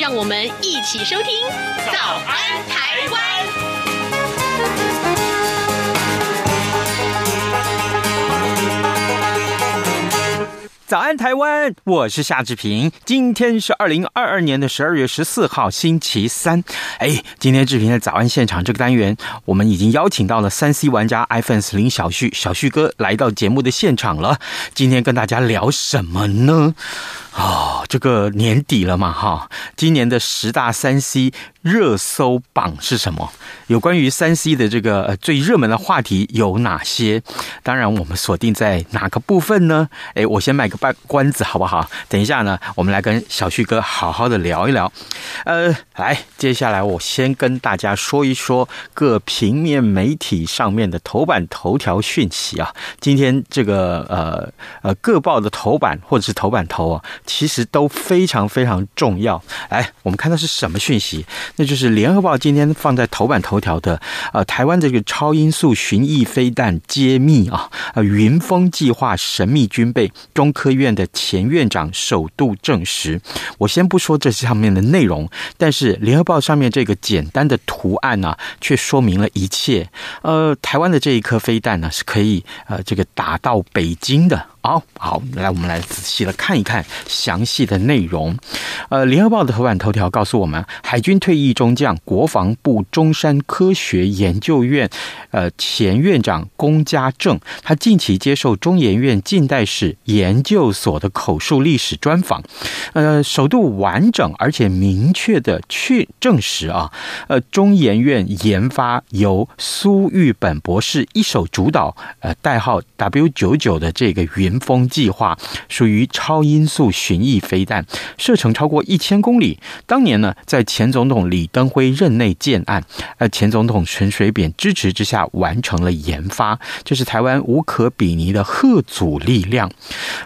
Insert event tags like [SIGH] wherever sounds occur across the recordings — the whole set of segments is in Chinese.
让我们一起收听《早安台湾》。早安，台湾！我是夏志平。今天是二零二二年的十二月十四号，星期三。哎，今天志平的早安现场这个单元，我们已经邀请到了三 C 玩家 iPhone 林小旭，小旭哥来到节目的现场了。今天跟大家聊什么呢？哦，这个年底了嘛，哈，今年的十大三 C 热搜榜是什么？有关于三 C 的这个呃最热门的话题有哪些？当然，我们锁定在哪个部分呢？哎，我先卖个关关子好不好？等一下呢，我们来跟小旭哥好好的聊一聊。呃，来，接下来我先跟大家说一说各平面媒体上面的头版头条讯息啊。今天这个呃呃各报的头版或者是头版头啊。其实都非常非常重要。来，我们看到是什么讯息？那就是《联合报》今天放在头版头条的，呃，台湾这个超音速巡弋飞弹揭秘啊，呃，云峰计划神秘军备，中科院的前院长首度证实。我先不说这上面的内容，但是《联合报》上面这个简单的图案呢、却说明了一切。呃，台湾的这一颗飞弹呢，是可以呃这个打到北京的。好好，来，我们来仔细的看一看详细的内容。呃，《联合报》的头版头条告诉我们，海军退役中将、国防部中山科学研究院呃前院长龚家正，他近期接受中研院近代史研究所的口述历史专访，呃，首度完整而且明确的去证实啊，呃，中研院研发由苏玉本博士一手主导，呃，代号 W 九九的这个云。云峰计划属于超音速巡弋飞弹，射程超过一千公里。当年呢，在前总统李登辉任内建案，呃，前总统陈水扁支持之下完成了研发，这是台湾无可比拟的吓阻力量。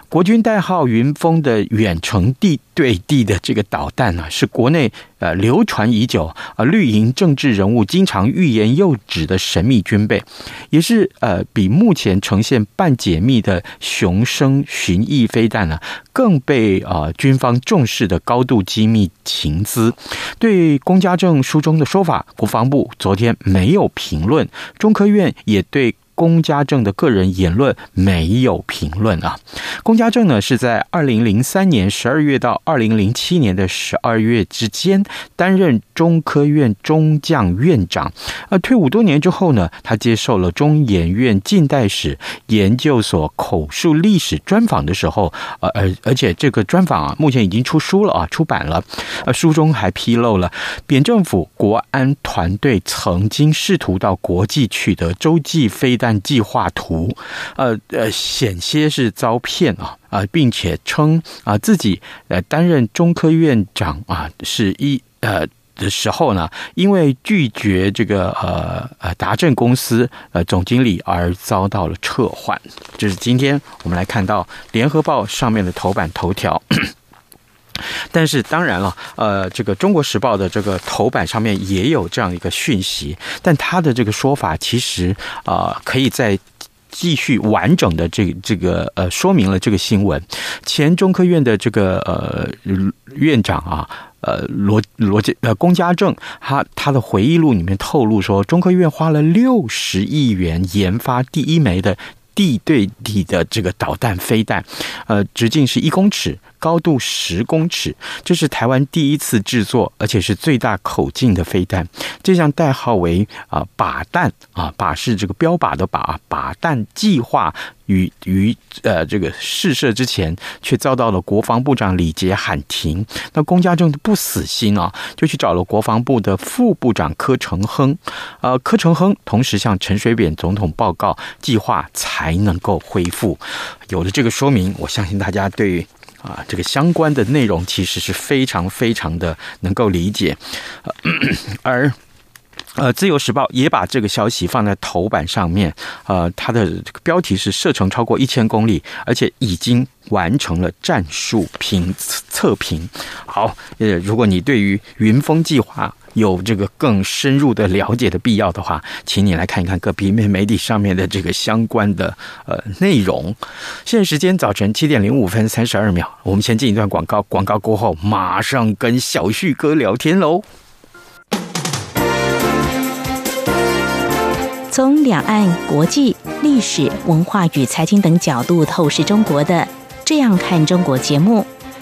国军代号云峰的远程地对地的这个导弹呢，是国内。呃，流传已久啊，绿营政治人物经常欲言又止的神秘军备，也是呃，比目前呈现半解密的雄升巡弋飞弹呢，更被啊、呃、军方重视的高度机密情资。对龚家正书中的说法，国防部昨天没有评论，中科院也对。龚家正的个人言论没有评论啊。龚家正呢，是在二零零三年十二月到二零零七年的十二月之间担任中科院中将院长。呃，退伍多年之后呢，他接受了中研院近代史研究所口述历史专访的时候，呃，而而且这个专访啊，目前已经出书了啊，出版了。呃，书中还披露了扁政府国安团队曾经试图到国际取得洲际飞弹。弹计划图，呃呃，险些是遭骗啊啊，并且称啊自己呃担任中科院长啊是一呃的时候呢，因为拒绝这个呃呃达正公司呃总经理而遭到了撤换。这是今天我们来看到联合报上面的头版头条。但是当然了，呃，这个《中国时报》的这个头版上面也有这样一个讯息，但他的这个说法其实啊、可以再继续完整的这个、这个呃说明了这个新闻。前中科院的这个呃院长啊，呃罗罗家呃龚家正，他他的回忆录里面透露说，中科院花了六十亿元研发第一枚的地对地的这个导弹飞弹，呃，直径是一公尺。高度十公尺，这是台湾第一次制作，而且是最大口径的飞弹。这项代号为啊靶弹啊靶是这个标靶的靶，靶弹计划于于呃这个试射之前，却遭到了国防部长李杰喊停。那龚家正不死心啊，就去找了国防部的副部长柯承亨。呃，柯承亨同时向陈水扁总统报告，计划才能够恢复。有了这个说明，我相信大家对。啊，这个相关的内容其实是非常非常的能够理解，而呃，《自由时报》也把这个消息放在头版上面。呃，它的标题是“射程超过一千公里，而且已经完成了战术评测评”。好，呃，如果你对于云峰计划有这个更深入的了解的必要的话，请你来看一看各平面媒体上面的这个相关的呃内容。现在时间早晨七点零五分三十二秒，我们先进一段广告，广告过后马上跟小旭哥聊天喽。从两岸、国际、历史文化与财经等角度透视中国的《这样看中国》节目，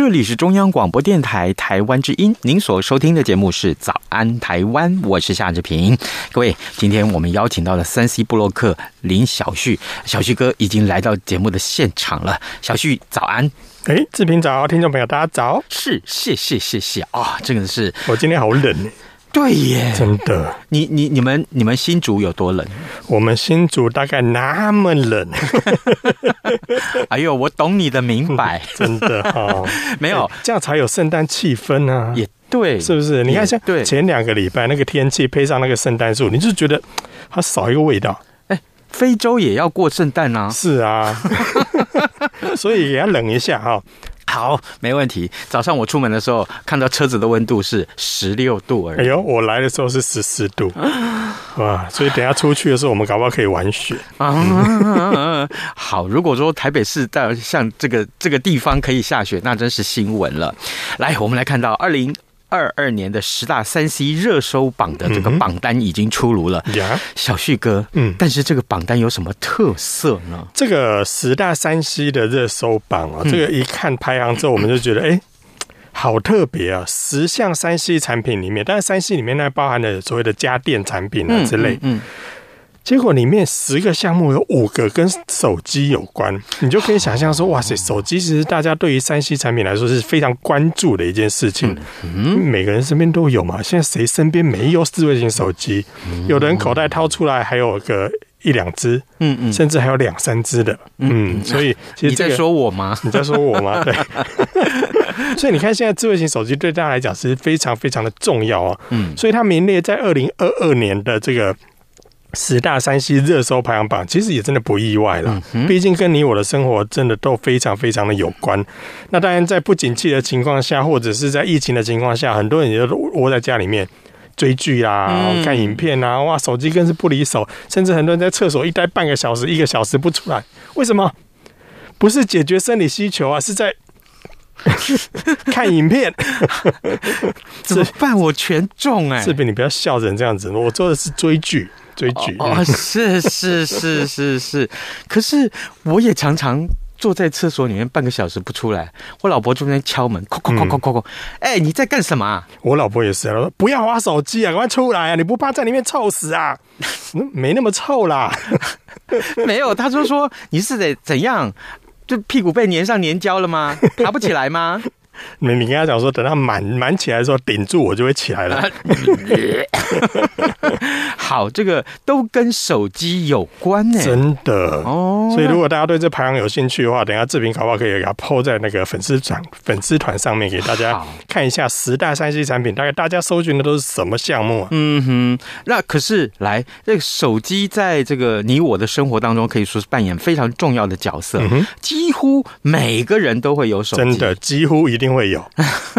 这里是中央广播电台台湾之音，您所收听的节目是《早安台湾》，我是夏志平。各位，今天我们邀请到了三 C 布洛克林小旭，小旭哥已经来到节目的现场了。小旭，早安！哎，志平早，听众朋友大家早。是，谢谢，谢谢啊！这个是我今天好冷。对耶，真的。你你你们你们新竹有多冷？我们新竹大概那么冷。[LAUGHS] 哎呦，我懂你的明白，[LAUGHS] 真的哈、哦。[LAUGHS] 没有这样才有圣诞气氛啊。也对，是不是？你看像前两个礼拜那个天气配上那个圣诞树，你就觉得它少一个味道。哎，非洲也要过圣诞啊。是啊，所以也要冷一下哈、哦。好，没问题。早上我出门的时候，看到车子的温度是十六度而已。哎呦，我来的时候是十四度，[LAUGHS] 哇！所以等下出去的时候，我们搞不好可以玩雪啊。[LAUGHS] 好，如果说台北市到像这个这个地方可以下雪，那真是新闻了。来，我们来看到二零。二二年的十大三 C 热搜榜的这个榜单已经出炉了，小旭哥，嗯，但是这个榜单有什么特色呢？这个十大三 C 的热搜榜啊，这个一看排行之后，我们就觉得，哎、嗯，好特别啊！十项三 C 产品里面，但是三 C 里面呢，包含了所谓的家电产品啊之类，嗯。嗯嗯结果里面十个项目有五个跟手机有关，你就可以想象说，哇塞，手机其实大家对于三 C 产品来说是非常关注的一件事情。嗯，每个人身边都有嘛，现在谁身边没有智慧型手机？有的人口袋掏出来还有个一两只，嗯嗯，甚至还有两三只的，嗯。[LAUGHS] 所以其实、这个、[LAUGHS] 你在说我吗？你在说我吗？对。[LAUGHS] 所以你看，现在智慧型手机对大家来讲是非常非常的重要啊。嗯，所以它名列在二零二二年的这个。十大山西热搜排行榜，其实也真的不意外了。毕竟跟你我的生活真的都非常非常的有关。那当然，在不景气的情况下，或者是在疫情的情况下，很多人也都窝在家里面追剧啊、看影片啊，哇，手机更是不离手。甚至很多人在厕所一待半个小时、一个小时不出来，为什么？不是解决生理需求啊，是在 [LAUGHS] 看影片。[LAUGHS] 怎么办？我全中哎、欸！志平，你不要笑成这样子，我做的是追剧。追剧哦，是是是是是，可是我也常常坐在厕所里面半个小时不出来，我老婆就在敲门，哐哐哐哐哐哐，哎，你在干什么啊？我老婆也是，她说不要玩手机啊，赶快出来啊！你不怕在里面臭死啊？[LAUGHS] 没那么臭啦，[LAUGHS] 没有，他就说你是得怎样？就屁股被粘上粘胶了吗？爬不起来吗？[LAUGHS] 你你跟他讲说，等他满满起来的时候顶住，我就会起来了。[LAUGHS] 好，这个都跟手机有关呢，真的。哦。所以如果大家对这排行有兴趣的话，等下志平搞不好可以给他 po 在那个粉丝团粉丝团上面给大家看一下十大三 C 产品，大概大家搜寻的都是什么项目啊？嗯哼，那可是来这个手机在这个你我的生活当中可以说是扮演非常重要的角色，嗯、几乎每个人都会有手机，真的几乎一定会有，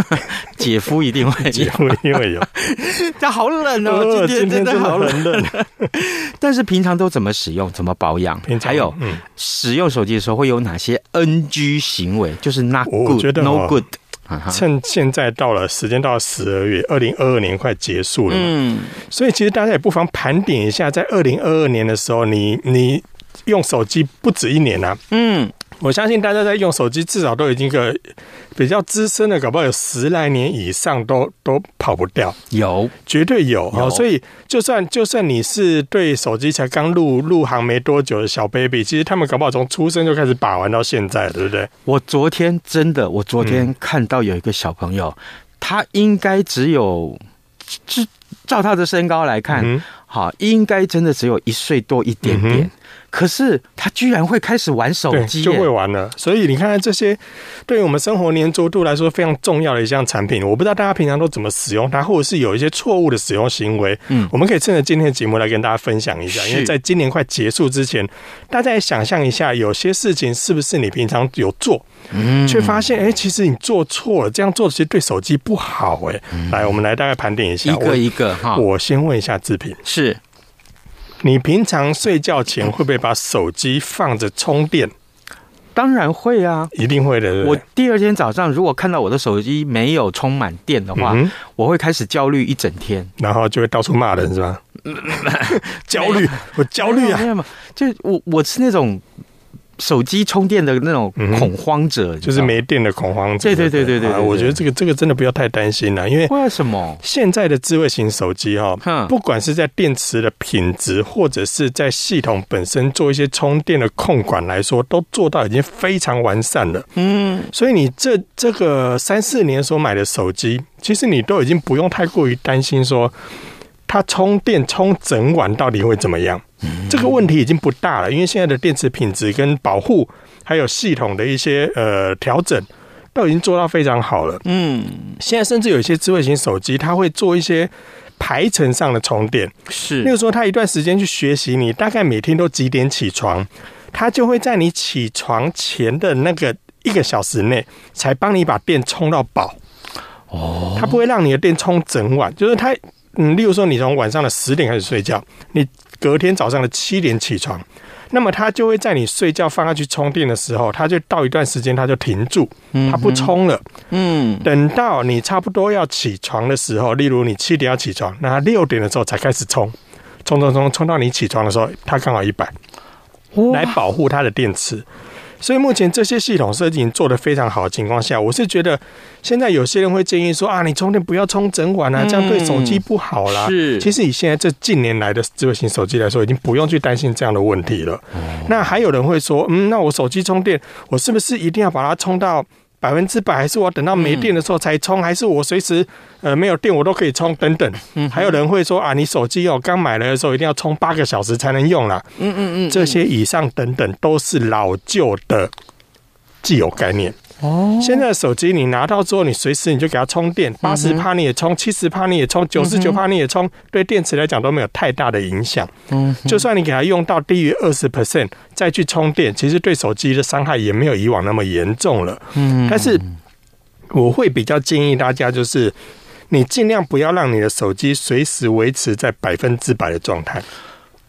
[LAUGHS] 姐夫一定会有，[LAUGHS] 姐夫一定会有。[LAUGHS] 这好冷哦，哦今天真的好冷。但是平常都怎么使用？怎么保养？还有，嗯，使用手机的时候会有哪些 NG 行为？就是 not good，no good。趁现在到了时间到了十二月，二零二二年快结束了嘛，嗯，所以其实大家也不妨盘点一下，在二零二二年的时候，你你用手机不止一年啊，嗯。我相信大家在用手机，至少都已经个比较资深的，搞不好有十来年以上都都跑不掉。有，绝对有。有。所以就算就算你是对手机才刚入入行没多久的小 baby，其实他们搞不好从出生就开始把玩到现在，对不对？我昨天真的，我昨天看到有一个小朋友，嗯、他应该只有，照照他的身高来看，嗯、好，应该真的只有一岁多一点点。嗯可是他居然会开始玩手机，就会玩了。所以你看看这些，对于我们生活黏着度来说非常重要的一项产品，我不知道大家平常都怎么使用它，或者是有一些错误的使用行为。嗯，我们可以趁着今天的节目来跟大家分享一下。因为在今年快结束之前，大家也想象一下，有些事情是不是你平常有做，嗯，却发现哎、欸，其实你做错了，这样做其实对手机不好。哎，来，我们来大概盘点一下，一个一个哈。我先问一下志平，是。你平常睡觉前会不会把手机放着充电？当然会啊，一定会的。我第二天早上如果看到我的手机没有充满电的话，嗯，我会开始焦虑一整天，然后就会到处骂人，是吧？[LAUGHS] 焦虑，我焦虑啊！就我我是那种。手机充电的那种恐慌者，就是没电的恐慌者。对对对对对，对，我觉得这个这个真的不要太担心了，因为为什么现在的智慧型手机哈，不管是在电池的品质，或者是在系统本身做一些充电的控管来说，都做到已经非常完善了。嗯，所以你这这个三四年所买的手机，其实你都已经不用太过于担心说。它充电充整晚到底会怎么样？这个问题已经不大了，因为现在的电池品质跟保护，还有系统的一些呃调整，都已经做到非常好了。嗯，现在甚至有一些智慧型手机，它会做一些排程上的充电。是，例如说，它一段时间去学习你大概每天都几点起床，它就会在你起床前的那个一个小时内，才帮你把电充到饱。哦，它不会让你的电充整晚，就是它。嗯，例如说，你从晚上的十点开始睡觉，你隔天早上的七点起床，那么它就会在你睡觉放下去充电的时候，它就到一段时间它就停住，它不充了。嗯，等到你差不多要起床的时候，例如你七点要起床，那它六点的时候才开始充，充充充充到你起床的时候，它刚好一百，来保护它的电池。所以目前这些系统设计已经做得非常好的情况下，我是觉得现在有些人会建议说啊，你充电不要充整晚啊，这样对手机不好啦。是，其实以现在这近年来的智慧型手机来说，已经不用去担心这样的问题了。那还有人会说，嗯，那我手机充电，我是不是一定要把它充到？百分之百，还是我等到没电的时候才充，嗯，还是我随时呃没有电我都可以充等等。嗯，还有人会说啊，你手机哦刚买来的时候一定要充八个小时才能用啦。嗯嗯嗯，这些以上等等都是老旧的既有概念。哦，现在的手机你拿到之后，你随时你就给它充电，八十趴你也充，七十趴你也充，九十九趴你也充，对电池来讲都没有太大的影响。嗯，就算你给它用到低于二十 percent 再去充电，其实对手机的伤害也没有以往那么严重了。嗯，但是我会比较建议大家，就是你尽量不要让你的手机随时维持在百分之百的状态。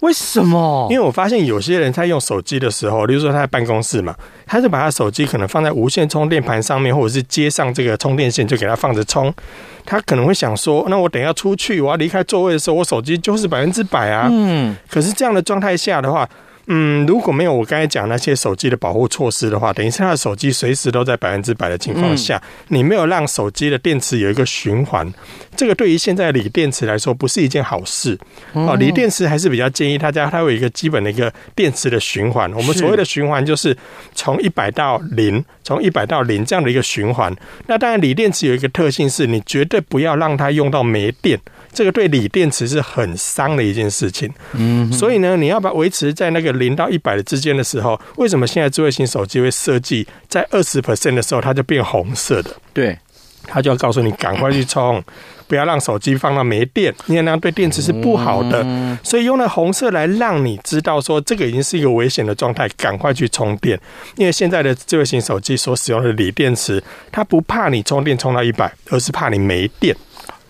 为什么？因为我发现有些人在用手机的时候，例如说他在办公室嘛，他就把他手机可能放在无线充电盘上面，或者是接上这个充电线，就给他放着充。他可能会想说，那我等一下出去，我要离开座位的时候，我手机就是百分之百啊。嗯。可是这样的状态下的话。嗯，如果没有我刚才讲那些手机的保护措施的话，等于是他的手机随时都在百分之百的情况下，你没有让手机的电池有一个循环，这个对于现在锂电池来说不是一件好事。哦，锂电池还是比较建议大家，它有一个基本的一个电池的循环。我们所谓的循环就是从一百到零，从一百到零这样的一个循环。那当然，锂电池有一个特性是，你绝对不要让它用到没电，这个对锂电池是很伤的一件事情。嗯，所以呢，你要把维持在那个零到一百的之间的时候，为什么现在智慧型手机会设计在二十 percent 的时候它就变红色的？对。它就要告诉你赶快去充，不要让手机放到没电，因为那样对电池是不好的。所以用了红色来让你知道说这个已经是一个危险的状态，赶快去充电。因为现在的智慧型手机所使用的锂电池，它不怕你充电充到一百，而是怕你没电。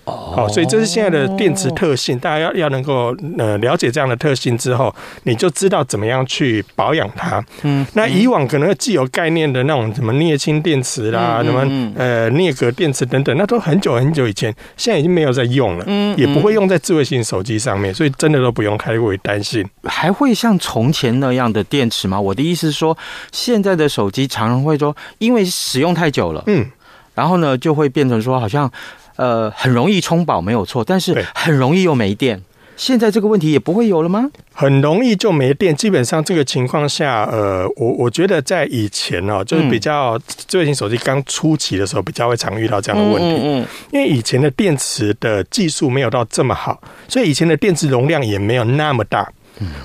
哦，所以这是现在的电池特性，大家要要能够呃了解这样的特性之后，你就知道怎么样去保养它。嗯，那以往可能既有概念的那种什么镍氢电池啦，什么呃镍镉电池等等，那都很久很久以前，现在已经没有在用了，嗯，也不会用在智慧型手机上面，所以真的都不用太过于担心。还会像从前那样的电池吗？我的意思是说，现在的手机常常会说，因为使用太久了，嗯，然后呢就会变成说好像。呃，很容易充饱没有错，但是很容易又没电。现在这个问题也不会有了吗？很容易就没电，基本上这个情况下，呃，我我觉得在以前哦，就是比较智慧型手机刚初期的时候，比较会常遇到这样的问题。嗯嗯，因为以前的电池的技术没有到这么好，所以以前的电池容量也没有那么大。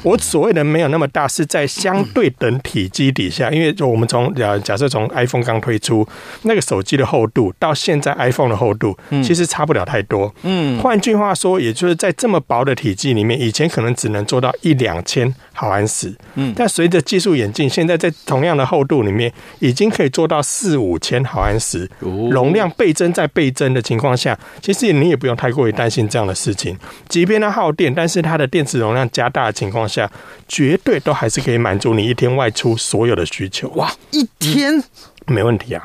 我所谓的没有那么大，是在相对等体积底下，因为就我们从假假设从 iPhone 刚推出那个手机的厚度，到现在 iPhone 的厚度，其实差不了太多。嗯，换句话说，也就是在这么薄的体积里面，以前可能只能做到一两千毫安时，嗯，但随着技术演进，现在在同样的厚度里面，已经可以做到四五千毫安时，容量倍增再倍增的情况下，其实你也不用太过于担心这样的事情。即便它耗电，但是它的电池容量加大的情况下，绝对都还是可以满足你一天外出所有的需求。哇，一天没问题啊！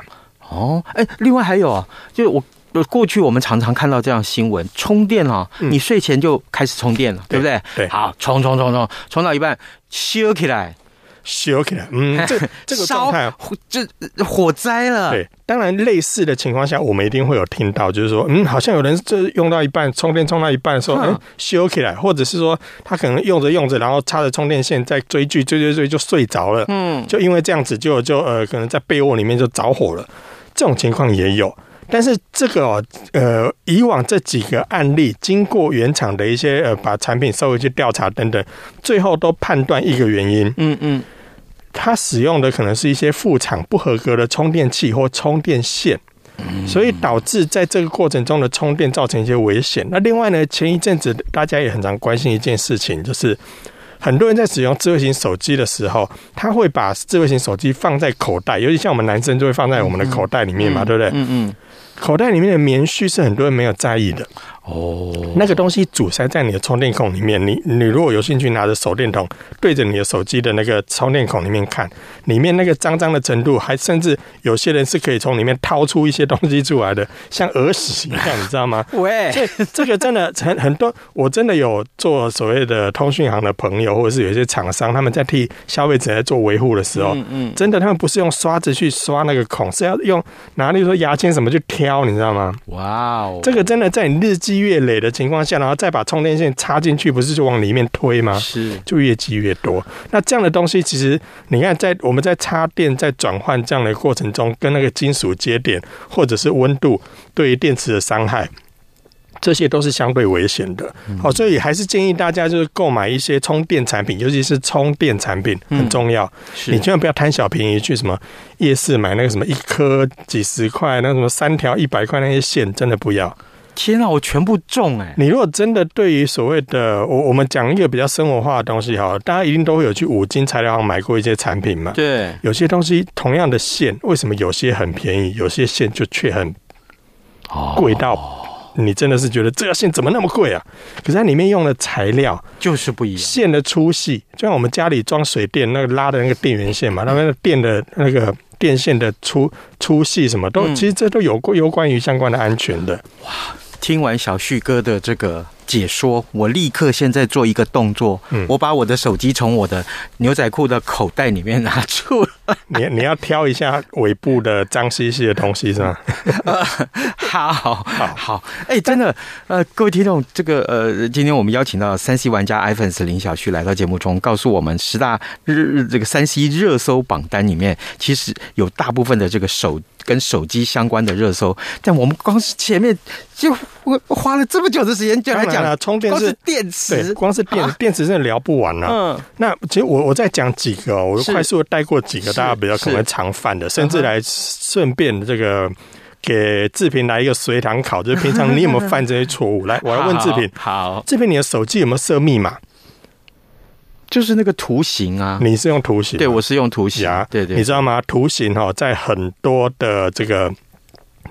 哦，哎，另外还有啊，就是我。过去我们常常看到这样新闻，充电啊，你睡前就开始充电了，对不对？对，好，充充充充，充到一半，烧起来，烧起来，嗯，[LAUGHS] 这这个状态就火灾了。对，当然类似的情况下，我们一定会有听到，就是说，嗯，好像有人就用到一半，充电充到一半的时候，嗯，烧起来，或者是说他可能用着用着，然后插着充电线在追剧，追追追就睡着了，嗯，就因为这样子就就呃，可能在被窝里面就着火了，这种情况也有。但是这个哦，呃，以往这几个案例，经过原厂的一些呃，把产品收回去调查等等，最后都判断一个原因，嗯嗯，它使用的可能是一些副厂不合格的充电器或充电线，所以导致在这个过程中的充电造成一些危险。那另外呢，前一阵子大家也很常关心一件事情，就是。很多人在使用智慧型手机的时候，他会把智慧型手机放在口袋，尤其像我们男生就会放在我们的口袋里面嘛，对不对？嗯嗯。口袋里面的棉絮是很多人没有在意的。哦，那个东西阻塞在你的充电孔里面，你你如果有兴趣拿着手电筒对着你的手机的那个充电孔里面看，里面那个脏脏的程度，还甚至有些人是可以从里面掏出一些东西出来的，像耳屎一样，你知道吗？[LAUGHS] 喂，所以这个真的很很多，我真的有做所谓的通讯行的朋友，或者是有一些厂商，他们在替消费者在做维护的时候，嗯嗯，真的他们不是用刷子去刷那个孔，是要用拿例如说牙签什么去挑，你知道吗？哇哦，这个真的在你日积。月累的情况下，然后再把充电线插进去，不是就往里面推吗？是，就越积越多。那这样的东西，其实你看，在我们在插电、在转换这样的过程中，跟那个金属接点或者是温度对于电池的伤害，这些都是相对危险的。好，所以还是建议大家就是购买一些充电产品，尤其是充电产品很重要。你千万不要贪小便宜，去什么夜市买那个什么一颗几十块，那什么三条一百块那些线，真的不要。天啊，我全部中哎！你如果真的对于所谓的我我们讲一个比较生活化的东西哈，大家一定都会有去五金材料行买过一些产品嘛。对，有些东西同样的线，为什么有些很便宜，有些线就却很贵到你真的是觉得这条线怎么那么贵啊？可是它里面用的材料就是不一样，线的粗细，就像我们家里装水电那个拉的那个电源线嘛，那个电的那个电线的粗粗细什么都，其实这都有关有关于相关的安全的。哇！听完小旭哥的这个解说，我立刻现在做一个动作，嗯，我把我的手机从我的牛仔裤的口袋里面拿出来。你你要挑一下尾部的脏兮兮的东西是吗？[LAUGHS] 呃、好好好，哎、欸，真的，呃，各位听众，这个呃，今天我们邀请到三 C 玩家 iPhone 林小旭来到节目中，告诉我们十大日这个三 C 热搜榜单里面，其实有大部分的这个手跟手机相关的热搜，但我们光是前面就花了这么久的时间就来讲了，充电是电池，光是电电池真的聊不完了。嗯，那其实我我再讲几个，我快速带过几个大家比较可能常犯的，甚至来顺便这个给志平来一个随堂考，就是平常你有没有 [LAUGHS] 犯这些错误？来，我来问志平，好，志平你的手机有没有设密码？就是那个图形啊，你是用图形？对，我是用图形啊。对对，你知道吗？图形哈，在很多的这个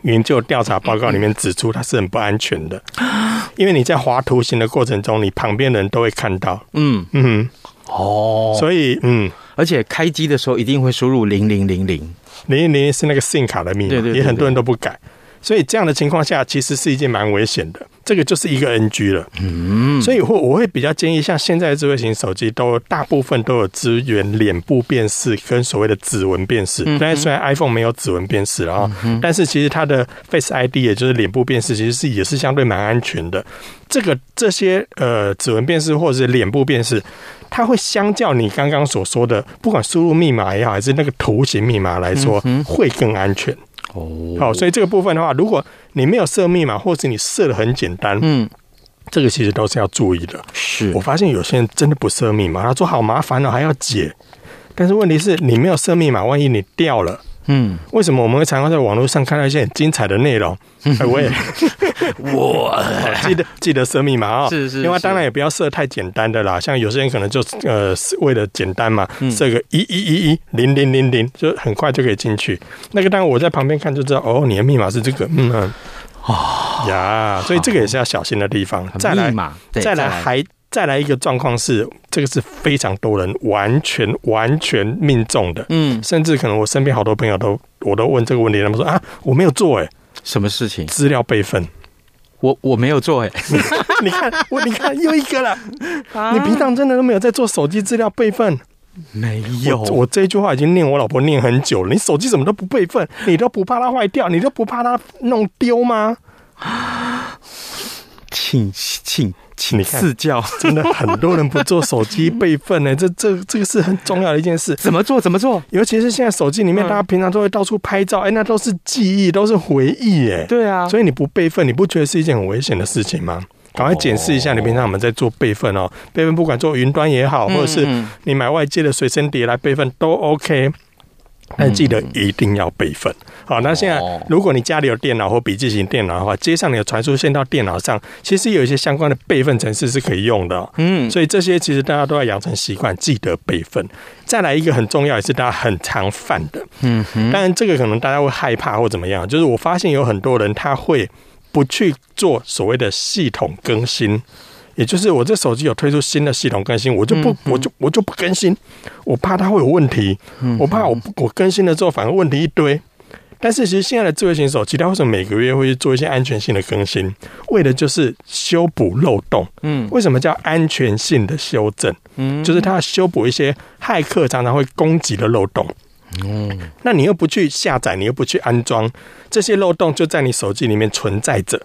研究调查报告里面指出，它是很不安全的，[GASPS] 因为你在划图形的过程中，你旁边的人都会看到。嗯嗯，哦，所以嗯，而且开机的时候一定会输入零零零零零零零是那个 SIM 卡的密码，也很多人都不改。所以这样的情况下，其实是一件蛮危险的。这个就是一个 NG 了。嗯，所以我我会比较建议，像现在的智慧型手机都大部分都有支援脸部辨识跟所谓的指纹辨识。但是虽然 iPhone 没有指纹辨识啊，但是其实它的 Face ID 也就是脸部辨识，其实是也是相对蛮安全的。这个这些呃指纹辨识或者是脸部辨识，它会相较你刚刚所说的，不管输入密码也好，还是那个图形密码来说，会更安全。哦，好，所以这个部分的话，如果你没有设密码，或是你设的很简单，嗯，这个其实都是要注意的。是我发现有些人真的不设密码，他说好麻烦哦，还要解。但是问题是你没有设密码，万一你掉了。嗯，为什么我们会常常在网络上看到一些很精彩的内容？哎我也，[LAUGHS] [LAUGHS] 我记得记得设密码啊，是是。另外，当然也不要设太简单的啦，像有些人可能就呃是为了简单嘛，设个一一一一零零零零，就很快就可以进去。那个当然我在旁边看就知道，哦，你的密码是这个，嗯啊呀，所以这个也是要小心的地方。再来，再来还。再来一个状况是，这个是非常多人完全完全命中的，嗯，甚至可能我身边好多朋友都我都问这个问题，他们说啊，我没有做哎，什么事情？资料备份，我我没有做 [LAUGHS] 哎，你看我你看又一个了，啊、你平常真的都没有在做手机资料备份？没有，我，我这句话已经念我老婆念很久了，你手机怎么都不备份？你都不怕它坏掉？你都不怕它弄丢吗？请请。请赐教，[LAUGHS] 真的很多人不做手机备份呢，这这这个是很重要的一件事。怎么做？怎么做？尤其是现在手机里面，大家平常都会到处拍照，哎，那都是记忆，都是回忆，哎，对啊。所以你不备份，你不觉得是一件很危险的事情吗？赶快检视一下，你平常我们在做备份哦，备份不管做云端也好，或者是你买外接的随身碟来备份都 OK。但记得一定要备份。好，那现在如果你家里有电脑或笔记型电脑的话，接上你的传输线到电脑上，其实有一些相关的备份程式是可以用的。嗯，所以这些其实大家都要养成习惯，记得备份。再来一个很重要，也是大家很常犯的。嗯，当然这个可能大家会害怕或怎么样，就是我发现有很多人他会不去做所谓的系统更新。也就是我这手机有推出新的系统更新，我就不，我就我就不更新，我怕它会有问题，嗯、我怕我我更新了之后反而问题一堆。但是其实现在的智慧型手机，它为什么每个月会去做一些安全性的更新？为的就是修补漏洞。嗯，为什么叫安全性的修正？嗯，就是它要修补一些骇客常常会攻击的漏洞。嗯，那你又不去下载，你又不去安装，这些漏洞就在你手机里面存在着。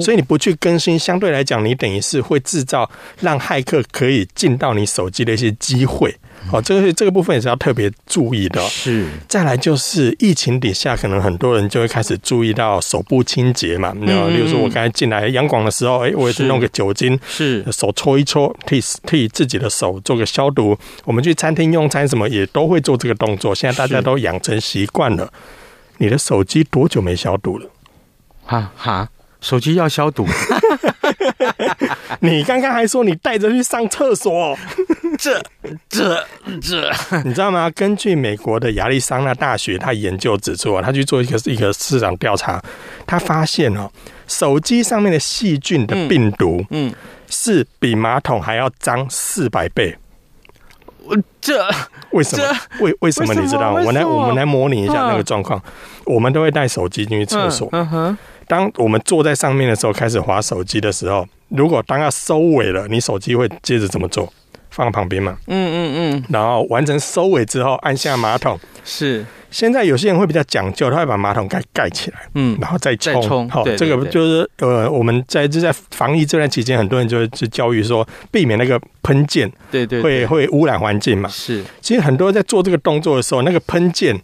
所以你不去更新，相对来讲，你等于是会制造让骇客可以进到你手机的一些机会。好，这个这个部分也是要特别注意的。是，再来就是疫情底下，可能很多人就会开始注意到手部清洁嘛。你知道，例如说我刚才进来阳光的时候，哎，我也是弄个酒精，是手搓一搓，替替自己的手做个消毒。我们去餐厅用餐什么也都会做这个动作。现在大家都养成习惯了。你的手机多久没消毒了？哈哈。手机要消毒，[LAUGHS] 你刚刚还说你带着去上厕所，这 [LAUGHS] 这这，[LAUGHS] 你知道吗？根据美国的亚利桑那大学，他研究指出啊，他去做一个一个市场调查，他发现哦，手机上面的细菌的病毒，嗯，嗯是比马桶还要脏四百倍。我这为什么？为为什么你知道？我来我们来模拟一下那个状况。我们都会带手机进去厕所。嗯哼。当我们坐在上面的时候，开始滑手机的时候，如果当要收尾了，你手机会接着怎么做？放旁边嘛。嗯嗯嗯。然后完成收尾之后，按下马桶。是。现在有些人会比较讲究，他会把马桶盖盖起来，嗯，然后再冲。好，这个就是呃，我们在就在防疫这段期间，很多人就会去教育说，避免那个喷溅，对对，会会污染环境嘛。是。其实很多人在做这个动作的时候，那个喷溅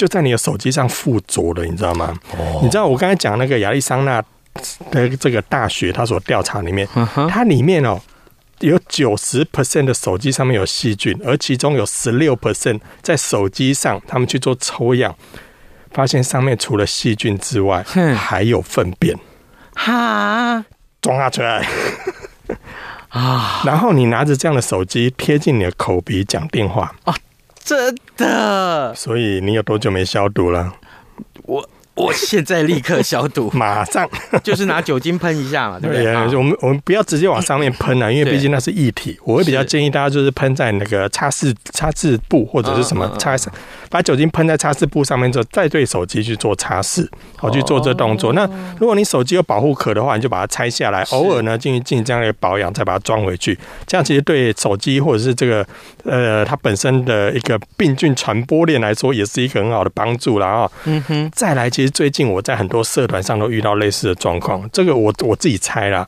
就在你的手机上附着了，你知道吗？哦。你知道我刚才讲那个亚利桑那的这个大学，他所调查里面，它里面哦。有九十 percent 的手机上面有细菌，而其中有十六 percent 在手机上，他们去做抽样，发现上面除了细菌之外，还有粪便。哈，抓出来啊！[LAUGHS] 然后你拿着这样的手机贴近你的口鼻讲电话啊，真的？所以你有多久没消毒了？我。我现在立刻消毒，[LAUGHS] 马上 [LAUGHS] 就是拿酒精喷一下嘛，对不对？对，我们我们不要直接往上面喷啊，因为毕竟那是液体。我会比较建议大家就是喷在那个擦拭擦拭布或者是什么擦，把酒精喷在擦拭布上面之后，再对手机去做擦拭，好去做这动作。那如果你手机有保护壳的话，你就把它拆下来，偶尔呢进行进行这样的保养，再把它装回去。这样其实对手机或者是这个呃它本身的一个病菌传播链来说，也是一个很好的帮助了啊。嗯哼，再来其实。最近我在很多社团上都遇到类似的状况，这个我我自己猜啦，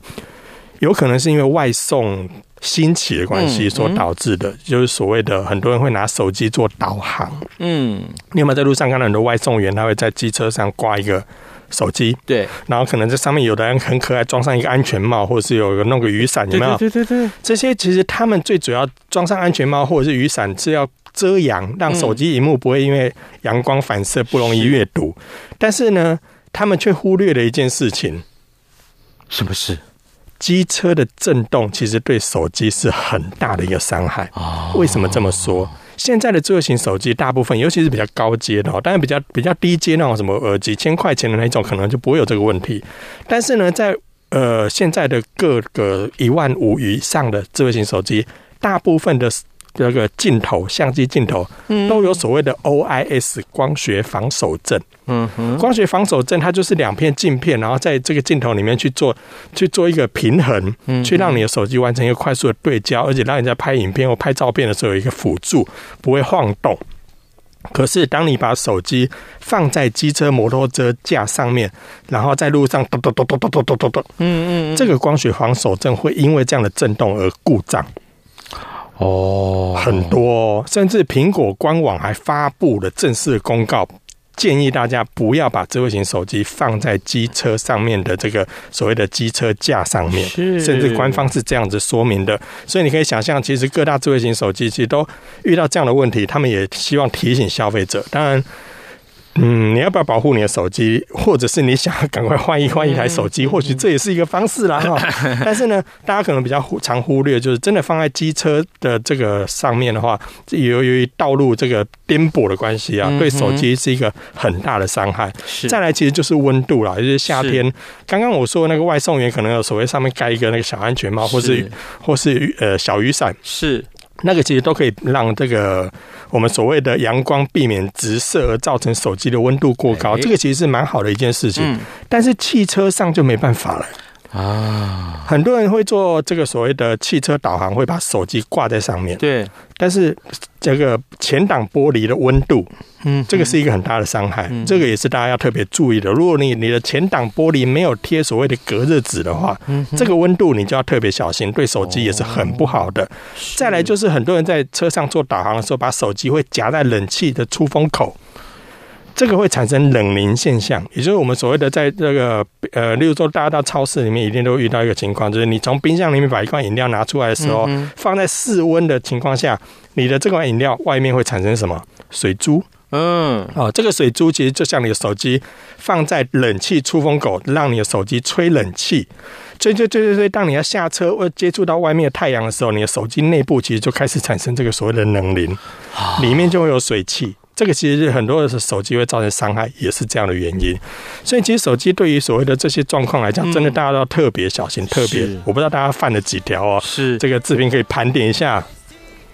有可能是因为外送兴起的关系所导致的，就是所谓的很多人会拿手机做导航。嗯，你有没有在路上看到很多外送员，他会在机车上挂一个手机？对，然后可能这上面有的人很可爱，装上一个安全帽，或者是有个弄个雨伞，有没有？对对对，这些其实他们最主要装上安全帽或者是雨伞是要。遮阳，让手机荧幕不会因为阳光反射不容易阅读。但是呢，他们却忽略了一件事情。什么事？机车的震动其实对手机是很大的一个伤害。为什么这么说？现在的智慧型手机大部分，尤其是比较高阶的，当然比较比较低阶那种什么呃几千块钱的那种，可能就不会有这个问题。但是呢，在呃现在的各个一万五以上的智慧型手机，大部分的。这个镜头，相机镜头都有所谓的 OIS 光学防手震。嗯哼，光学防手震它就是两片镜片，然后在这个镜头里面去做去做一个平衡，去让你的手机完成一个快速的对焦，而且让你在拍影片或拍照片的时候有一个辅助，不会晃动。可是当你把手机放在机车、摩托车架上面，然后在路上咚咚咚咚咚咚咚咚咚，嗯嗯，这个光学防手震会因为这样的震动而故障。哦，很多，甚至苹果官网还发布了正式公告，建议大家不要把智慧型手机放在机车上面的这个所谓的机车架上面，甚至官方是这样子说明的。所以你可以想象，其实各大智慧型手机其实都遇到这样的问题，他们也希望提醒消费者。当然。嗯，你要不要保护你的手机，或者是你想要赶快换一换一台手机，或许这也是一个方式啦哈。[LAUGHS] 但是呢，大家可能比较常忽略，就是真的放在机车的这个上面的话，由于道路这个颠簸的关系啊，对手机是一个很大的伤害。再来，其实就是温度啦，就是夏天。刚刚我说那个外送员可能有所谓上面盖一个那个小安全帽，或是或是呃小雨伞，是。那个其实都可以让这个我们所谓的阳光避免直射而造成手机的温度过高，这个其实是蛮好的一件事情。但是汽车上就没办法了啊！很多人会做这个所谓的汽车导航，会把手机挂在上面。对，但是这个前挡玻璃的温度。嗯，这个是一个很大的伤害，嗯，这个也是大家要特别注意的。如果你你的前挡玻璃没有贴所谓的隔热纸的话，嗯，这个温度你就要特别小心，对手机也是很不好的。再来就是很多人在车上做导航的时候，把手机会夹在冷气的出风口，这个会产生冷凝现象，也就是我们所谓的在这个呃，例如说大家到超市里面一定都遇到一个情况，就是你从冰箱里面把一罐饮料拿出来的时候，放在室温的情况下，你的这款饮料外面会产生什么水珠？嗯，哦，这个水珠其实就像你的手机放在冷气出风口，让你的手机吹冷气，吹吹吹吹吹。当你要下车或接触到外面的太阳的时候，你的手机内部其实就开始产生这个所谓的冷凝，里面就会有水汽。这个其实是很多的手机会造成伤害，也是这样的原因。所以其实手机对于所谓的这些状况来讲，真的大家都要特别小心，特别。我不知道大家犯了几条哦，是这个视频可以盘点一下。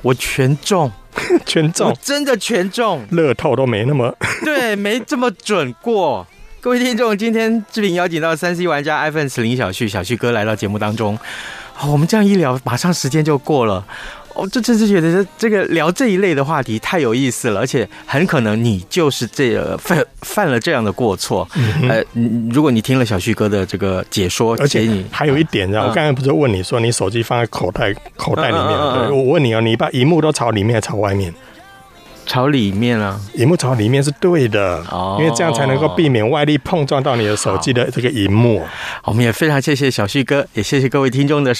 我全中。[LAUGHS] 全中，真的全中，乐透都没那么对，没这么准过。各位听众，今天志平邀请到三 C 玩家 iPhone 十零小旭，小旭哥来到节目当中。好，我们这样一聊，马上时间就过了。我这真是觉得这这个聊这一类的话题太有意思了，而且很可能你就是这个犯犯了这样的过错。嗯、呃，如果你听了小旭哥的这个解说，而且你还有一点，我刚才不是问你说你手机放在口袋口袋里面？我问你哦，你把荧幕都朝里面还是朝外面？朝里面啊，荧幕朝里面是对的，哦，因为这样才能够避免外力碰撞到你的手机的这个荧幕。我们也非常谢谢小旭哥，也谢谢各位听众的。